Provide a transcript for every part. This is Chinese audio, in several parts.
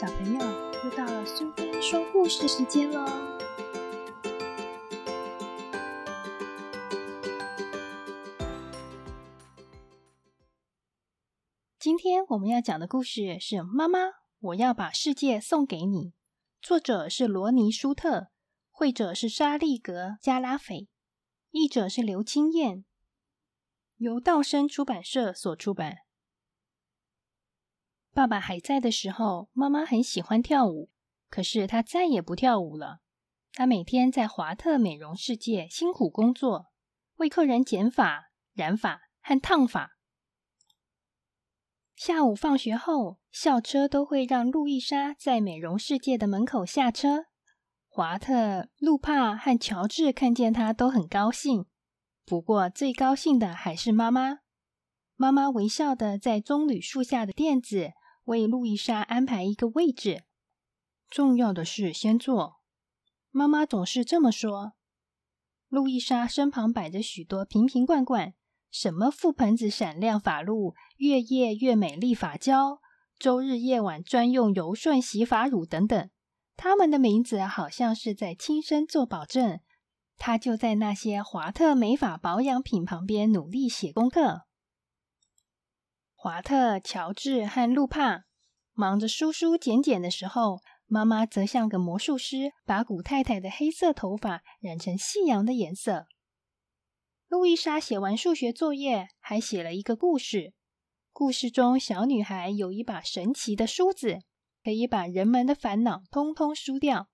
小朋友，又到了苏菲说故事时间喽！今天我们要讲的故事是《妈妈，我要把世界送给你》，作者是罗尼·舒特，绘者是沙利格·加拉斐，译者是刘清燕，由道生出版社所出版。爸爸还在的时候，妈妈很喜欢跳舞。可是她再也不跳舞了。她每天在华特美容世界辛苦工作，为客人剪发、染发和烫发。下午放学后，校车都会让路易莎在美容世界的门口下车。华特、路帕和乔治看见她都很高兴。不过最高兴的还是妈妈。妈妈微笑的在棕榈树下的垫子。为路易莎安排一个位置，重要的事先做。妈妈总是这么说。路易莎身旁摆着许多瓶瓶罐罐，什么覆盆子闪亮发露、月夜越美丽发胶、周日夜晚专用柔顺洗发乳等等。他们的名字好像是在亲身做保证。她就在那些华特美发保养品旁边努力写功课。华特、乔治和路帕忙着梳梳剪剪的时候，妈妈则像个魔术师，把古太太的黑色头发染成夕阳的颜色。路易莎写完数学作业，还写了一个故事。故事中，小女孩有一把神奇的梳子，可以把人们的烦恼通通梳掉。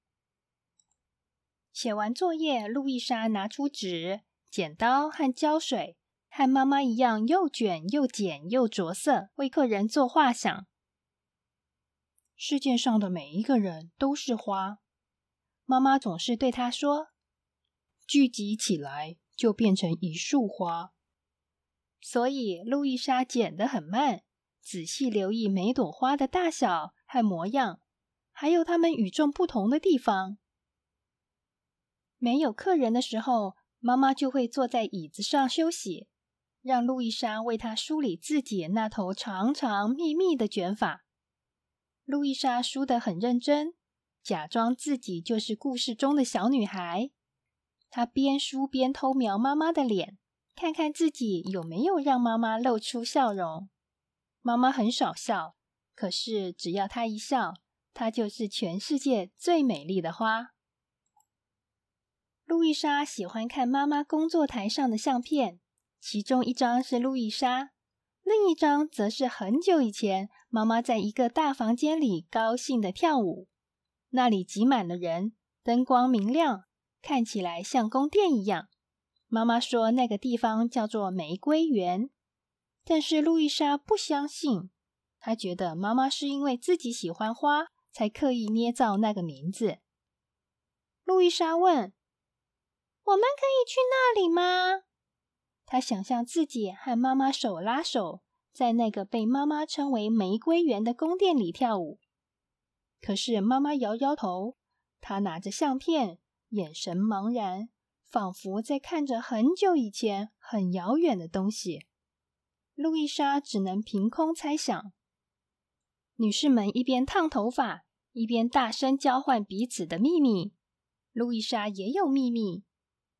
写完作业，路易莎拿出纸、剪刀和胶水。和妈妈一样，又卷又剪又着色，为客人做画像。世界上的每一个人都是花，妈妈总是对他说：“聚集起来就变成一束花。”所以路易莎剪得很慢，仔细留意每朵花的大小和模样，还有它们与众不同的地方。没有客人的时候，妈妈就会坐在椅子上休息。让路易莎为她梳理自己那头长长密密的卷发。路易莎梳得很认真，假装自己就是故事中的小女孩。她边梳边偷瞄妈妈的脸，看看自己有没有让妈妈露出笑容。妈妈很少笑，可是只要她一笑，她就是全世界最美丽的花。路易莎喜欢看妈妈工作台上的相片。其中一张是路易莎，另一张则是很久以前，妈妈在一个大房间里高兴的跳舞。那里挤满了人，灯光明亮，看起来像宫殿一样。妈妈说那个地方叫做玫瑰园，但是路易莎不相信。她觉得妈妈是因为自己喜欢花，才刻意捏造那个名字。路易莎问：“我们可以去那里吗？”他想象自己和妈妈手拉手，在那个被妈妈称为“玫瑰园”的宫殿里跳舞。可是妈妈摇摇头，她拿着相片，眼神茫然，仿佛在看着很久以前、很遥远的东西。路易莎只能凭空猜想。女士们一边烫头发，一边大声交换彼此的秘密。路易莎也有秘密。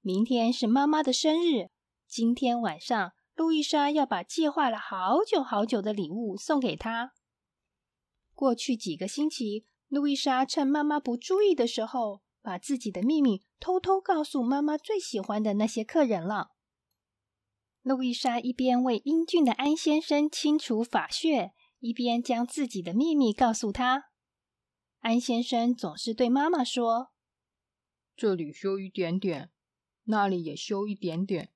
明天是妈妈的生日。今天晚上，路易莎要把计划了好久好久的礼物送给他。过去几个星期，路易莎趁妈妈不注意的时候，把自己的秘密偷偷告诉妈妈最喜欢的那些客人了。路易莎一边为英俊的安先生清除发屑，一边将自己的秘密告诉他。安先生总是对妈妈说：“这里修一点点，那里也修一点点。”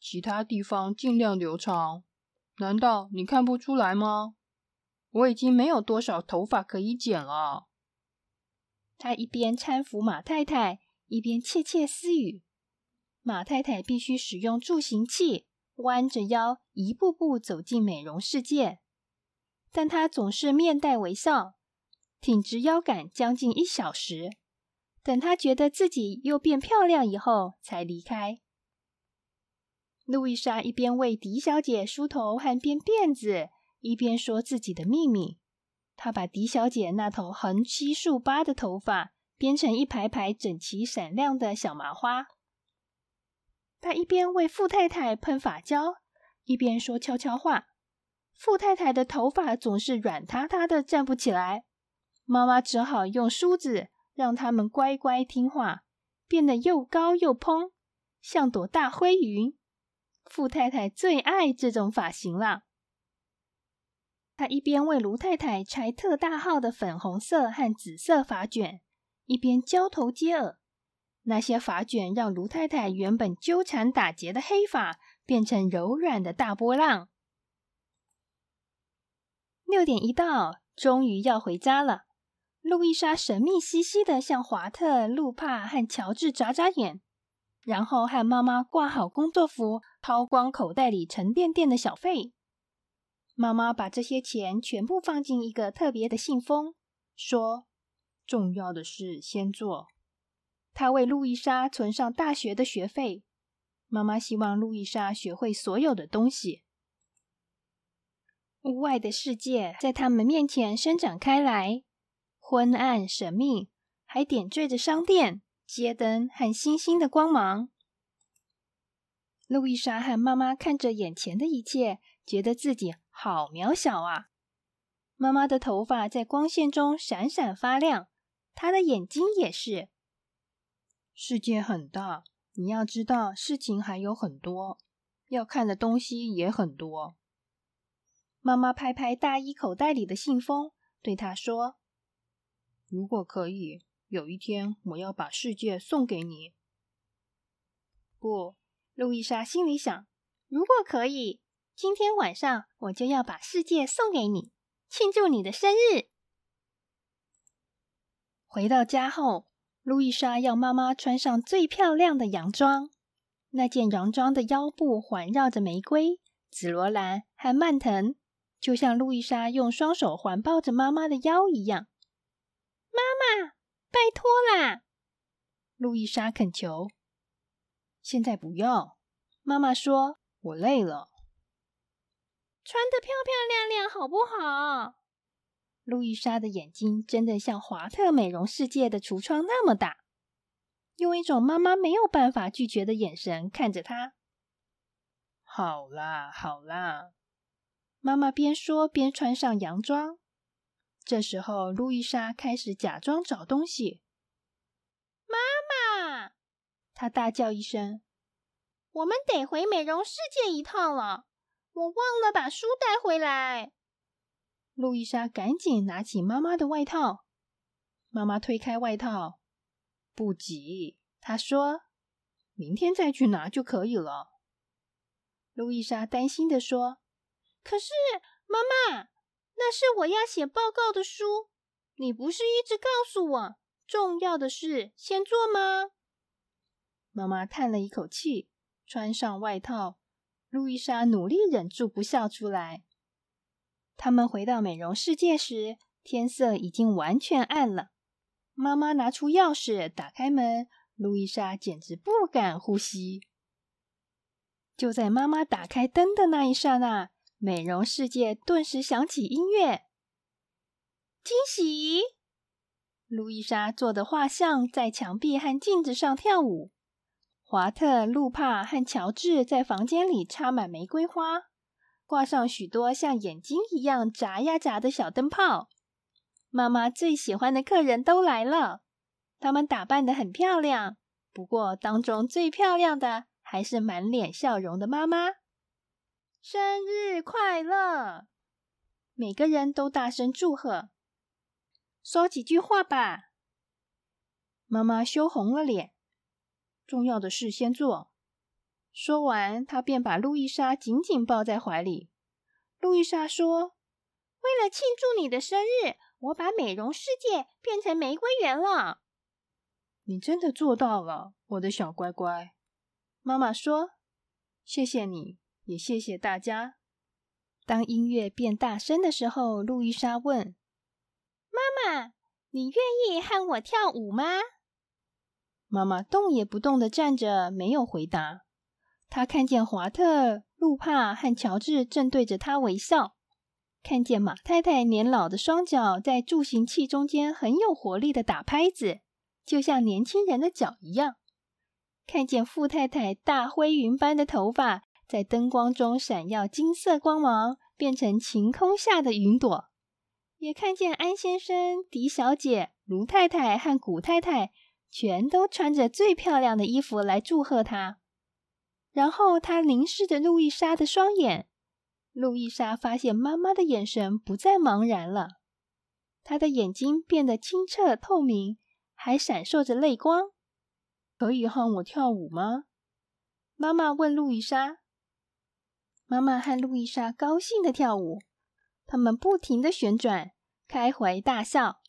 其他地方尽量留长，难道你看不出来吗？我已经没有多少头发可以剪了。他一边搀扶马太太，一边窃窃私语。马太太必须使用助行器，弯着腰一步步走进美容世界，但她总是面带微笑，挺直腰杆将近一小时，等她觉得自己又变漂亮以后，才离开。路易莎一边为狄小姐梳头和编辫子，一边说自己的秘密。她把狄小姐那头横七竖八的头发编成一排排整齐闪亮的小麻花。他一边为富太太喷发胶，一边说悄悄话。富太太的头发总是软塌塌的，站不起来。妈妈只好用梳子让它们乖乖听话，变得又高又蓬，像朵大灰云。富太太最爱这种发型了。他一边为卢太太拆特大号的粉红色和紫色发卷，一边交头接耳。那些发卷让卢太太原本纠缠打结的黑发变成柔软的大波浪。六点一到，终于要回家了。路易莎神秘兮兮的向华特、路帕和乔治眨眨眼，然后和妈妈挂好工作服，掏光口袋里沉甸甸的小费。妈妈把这些钱全部放进一个特别的信封，说：“重要的事先做。”她为路易莎存上大学的学费。妈妈希望路易莎学会所有的东西。屋外的世界在他们面前伸展开来，昏暗神秘，还点缀着商店、街灯和星星的光芒。路易莎和妈妈看着眼前的一切，觉得自己。好渺小啊！妈妈的头发在光线中闪闪发亮，她的眼睛也是。世界很大，你要知道，事情还有很多，要看的东西也很多。妈妈拍拍大衣口袋里的信封，对他说：“如果可以，有一天我要把世界送给你。”不，路易莎心里想：“如果可以。”今天晚上我就要把世界送给你，庆祝你的生日。回到家后，路易莎要妈妈穿上最漂亮的洋装。那件洋装的腰部环绕着玫瑰、紫罗兰和蔓藤，就像路易莎用双手环抱着妈妈的腰一样。妈妈，拜托啦！路易莎恳求。现在不要，妈妈说：“我累了。”穿的漂漂亮亮，好不好？路易莎的眼睛真的像华特美容世界的橱窗那么大，用一种妈妈没有办法拒绝的眼神看着她。好啦，好啦，妈妈边说边穿上洋装。这时候，路易莎开始假装找东西。妈妈，她大叫一声：“我们得回美容世界一趟了。”我忘了把书带回来。路易莎赶紧拿起妈妈的外套。妈妈推开外套，不急，她说：“明天再去拿就可以了。”路易莎担心的说：“可是，妈妈，那是我要写报告的书。你不是一直告诉我，重要的事先做吗？”妈妈叹了一口气，穿上外套。路易莎努力忍住不笑出来。他们回到美容世界时，天色已经完全暗了。妈妈拿出钥匙打开门，路易莎简直不敢呼吸。就在妈妈打开灯的那一刹那，美容世界顿时响起音乐。惊喜！路易莎做的画像在墙壁和镜子上跳舞。华特、路帕和乔治在房间里插满玫瑰花，挂上许多像眼睛一样眨呀眨的小灯泡。妈妈最喜欢的客人都来了，他们打扮的很漂亮。不过，当中最漂亮的还是满脸笑容的妈妈。生日快乐！每个人都大声祝贺。说几句话吧。妈妈羞红了脸。重要的事先做。说完，他便把路易莎紧紧抱在怀里。路易莎说：“为了庆祝你的生日，我把美容世界变成玫瑰园了。”你真的做到了，我的小乖乖。妈妈说：“谢谢你，也谢谢大家。”当音乐变大声的时候，路易莎问：“妈妈，你愿意和我跳舞吗？”妈妈动也不动的站着，没有回答。她看见华特、路帕和乔治正对着她微笑。看见马太太年老的双脚在助行器中间很有活力的打拍子，就像年轻人的脚一样；看见富太太大灰云般的头发在灯光中闪耀金色光芒，变成晴空下的云朵；也看见安先生、狄小姐、卢太太和古太太全都穿着最漂亮的衣服来祝贺他。然后他凝视着路易莎的双眼，路易莎发现妈妈的眼神不再茫然了，她的眼睛变得清澈透明，还闪烁着泪光。可以和我跳舞吗？妈妈问路易莎。妈妈和路易莎高兴的跳舞，他们不停的旋转，开怀大笑。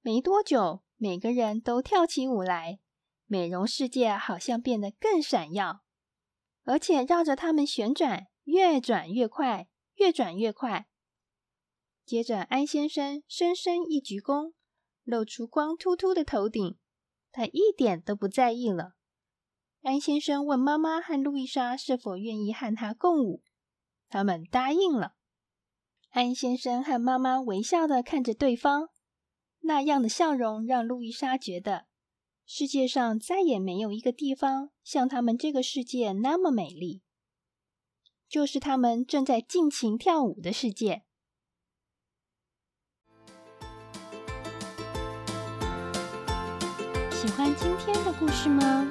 没多久，每个人都跳起舞来，美容世界好像变得更闪耀。而且绕着它们旋转，越转越快，越转越快。接着，安先生深深一鞠躬，露出光秃秃的头顶。他一点都不在意了。安先生问妈妈和路易莎是否愿意和他共舞，他们答应了。安先生和妈妈微笑的看着对方，那样的笑容让路易莎觉得。世界上再也没有一个地方像他们这个世界那么美丽，就是他们正在尽情跳舞的世界。喜欢今天的故事吗？